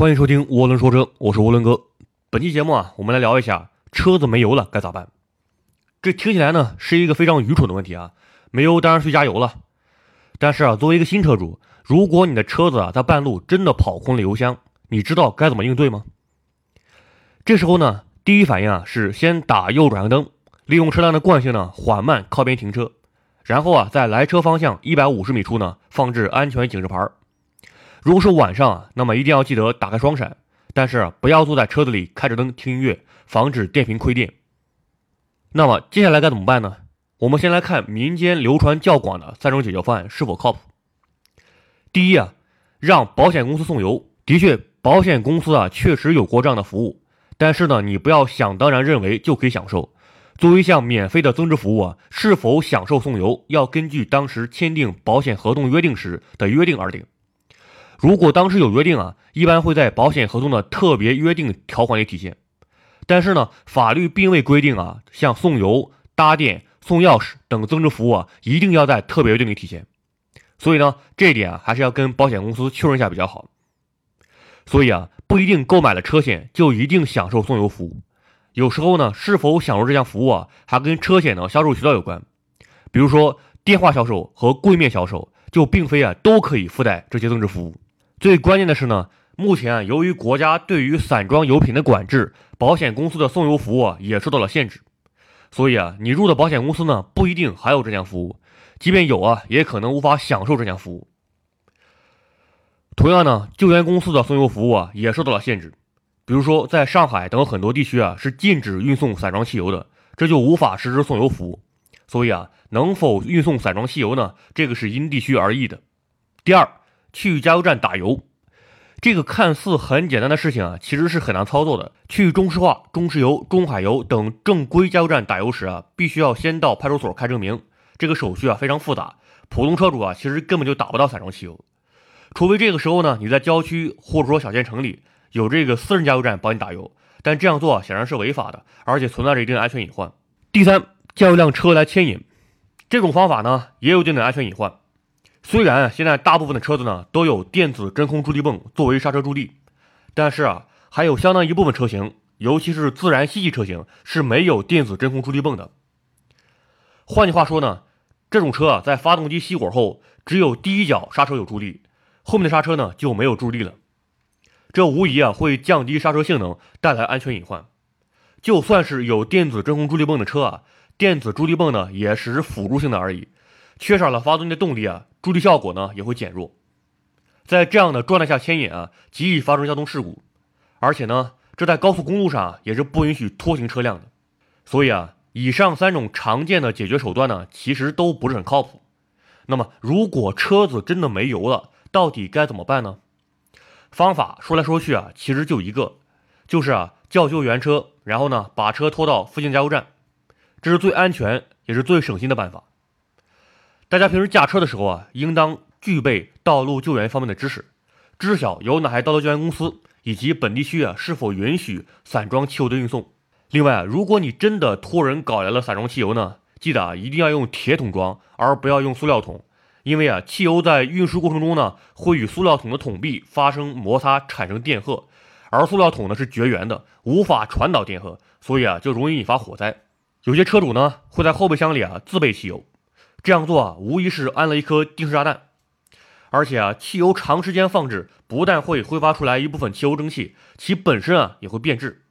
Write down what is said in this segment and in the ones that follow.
欢迎收听涡轮说车，我是涡轮哥。本期节目啊，我们来聊一下车子没油了该咋办。这听起来呢是一个非常愚蠢的问题啊，没油当然去加油了。但是啊，作为一个新车主，如果你的车子啊在半路真的跑空了油箱，你知道该怎么应对吗？这时候呢，第一反应啊是先打右转向灯，利用车辆的惯性呢缓慢靠边停车，然后啊在来车方向一百五十米处呢放置安全警示牌儿。如果是晚上啊，那么一定要记得打开双闪，但是不要坐在车子里开着灯听音乐，防止电瓶亏电。那么接下来该怎么办呢？我们先来看民间流传较广的三种解决方案是否靠谱。第一啊，让保险公司送油。的确，保险公司啊确实有过这样的服务，但是呢，你不要想当然认为就可以享受。作为一项免费的增值服务啊，是否享受送油，要根据当时签订保险合同约定时的约定而定。如果当时有约定啊，一般会在保险合同的特别约定条款里体现。但是呢，法律并未规定啊，像送油、搭电、送钥匙等增值服务啊，一定要在特别约定里体现。所以呢，这一点啊，还是要跟保险公司确认一下比较好。所以啊，不一定购买了车险就一定享受送油服务。有时候呢，是否享受这项服务啊，还跟车险的销售渠道有关。比如说，电话销售和柜面销售就并非啊都可以附带这些增值服务。最关键的是呢，目前，由于国家对于散装油品的管制，保险公司的送油服务啊也受到了限制，所以啊，你入的保险公司呢不一定还有这项服务，即便有啊，也可能无法享受这项服务。同样呢，救援公司的送油服务啊也受到了限制，比如说在上海等很多地区啊是禁止运送散装汽油的，这就无法实施送油服务。所以啊，能否运送散装汽油呢？这个是因地区而异的。第二。去加油站打油，这个看似很简单的事情啊，其实是很难操作的。去中石化、中石油、中海油等正规加油站打油时啊，必须要先到派出所开证明，这个手续啊非常复杂，普通车主啊其实根本就打不到散装汽油，除非这个时候呢你在郊区或者说小县城里有这个私人加油站帮你打油，但这样做显然是违法的，而且存在着一定的安全隐患。第三，叫一辆车来牵引，这种方法呢也有一定的安全隐患。虽然现在大部分的车子呢都有电子真空助力泵作为刹车助力，但是啊，还有相当一部分车型，尤其是自然吸气车型是没有电子真空助力泵的。换句话说呢，这种车啊在发动机熄火后，只有第一脚刹车有助力，后面的刹车呢就没有助力了。这无疑啊会降低刹车性能，带来安全隐患。就算是有电子真空助力泵的车啊，电子助力泵呢也只是辅助性的而已。缺少了发动机的动力啊，助力效果呢也会减弱，在这样的状态下牵引啊，极易发生交通事故，而且呢，这在高速公路上也是不允许拖行车辆的。所以啊，以上三种常见的解决手段呢，其实都不是很靠谱。那么，如果车子真的没油了，到底该怎么办呢？方法说来说去啊，其实就一个，就是啊，叫救援车，然后呢，把车拖到附近加油站，这是最安全也是最省心的办法。大家平时驾车的时候啊，应当具备道路救援方面的知识，知晓有哪些道路救援公司，以及本地区啊是否允许散装汽油的运送。另外啊，如果你真的托人搞来了散装汽油呢，记得啊一定要用铁桶装，而不要用塑料桶，因为啊汽油在运输过程中呢会与塑料桶的桶壁发生摩擦，产生电荷，而塑料桶呢是绝缘的，无法传导电荷，所以啊就容易引发火灾。有些车主呢会在后备箱里啊自备汽油。这样做啊，无疑是安了一颗定时炸弹。而且啊，汽油长时间放置，不但会挥发出来一部分汽油蒸汽，其本身啊也会变质。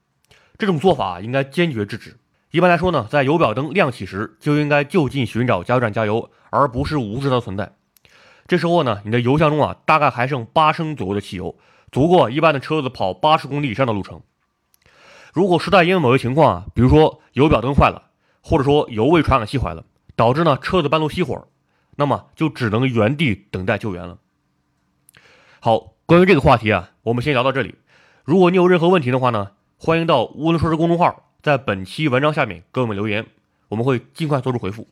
这种做法应该坚决制止。一般来说呢，在油表灯亮起时，就应该就近寻找加油站加油，而不是无视它的存在。这时候呢，你的油箱中啊，大概还剩八升左右的汽油，足够一般的车子跑八十公里以上的路程。如果实在因为某些情况啊，比如说油表灯坏了，或者说油位传感器坏了，导致呢车子半路熄火，那么就只能原地等待救援了。好，关于这个话题啊，我们先聊到这里。如果你有任何问题的话呢，欢迎到“乌伦说车”公众号，在本期文章下面给我们留言，我们会尽快做出回复。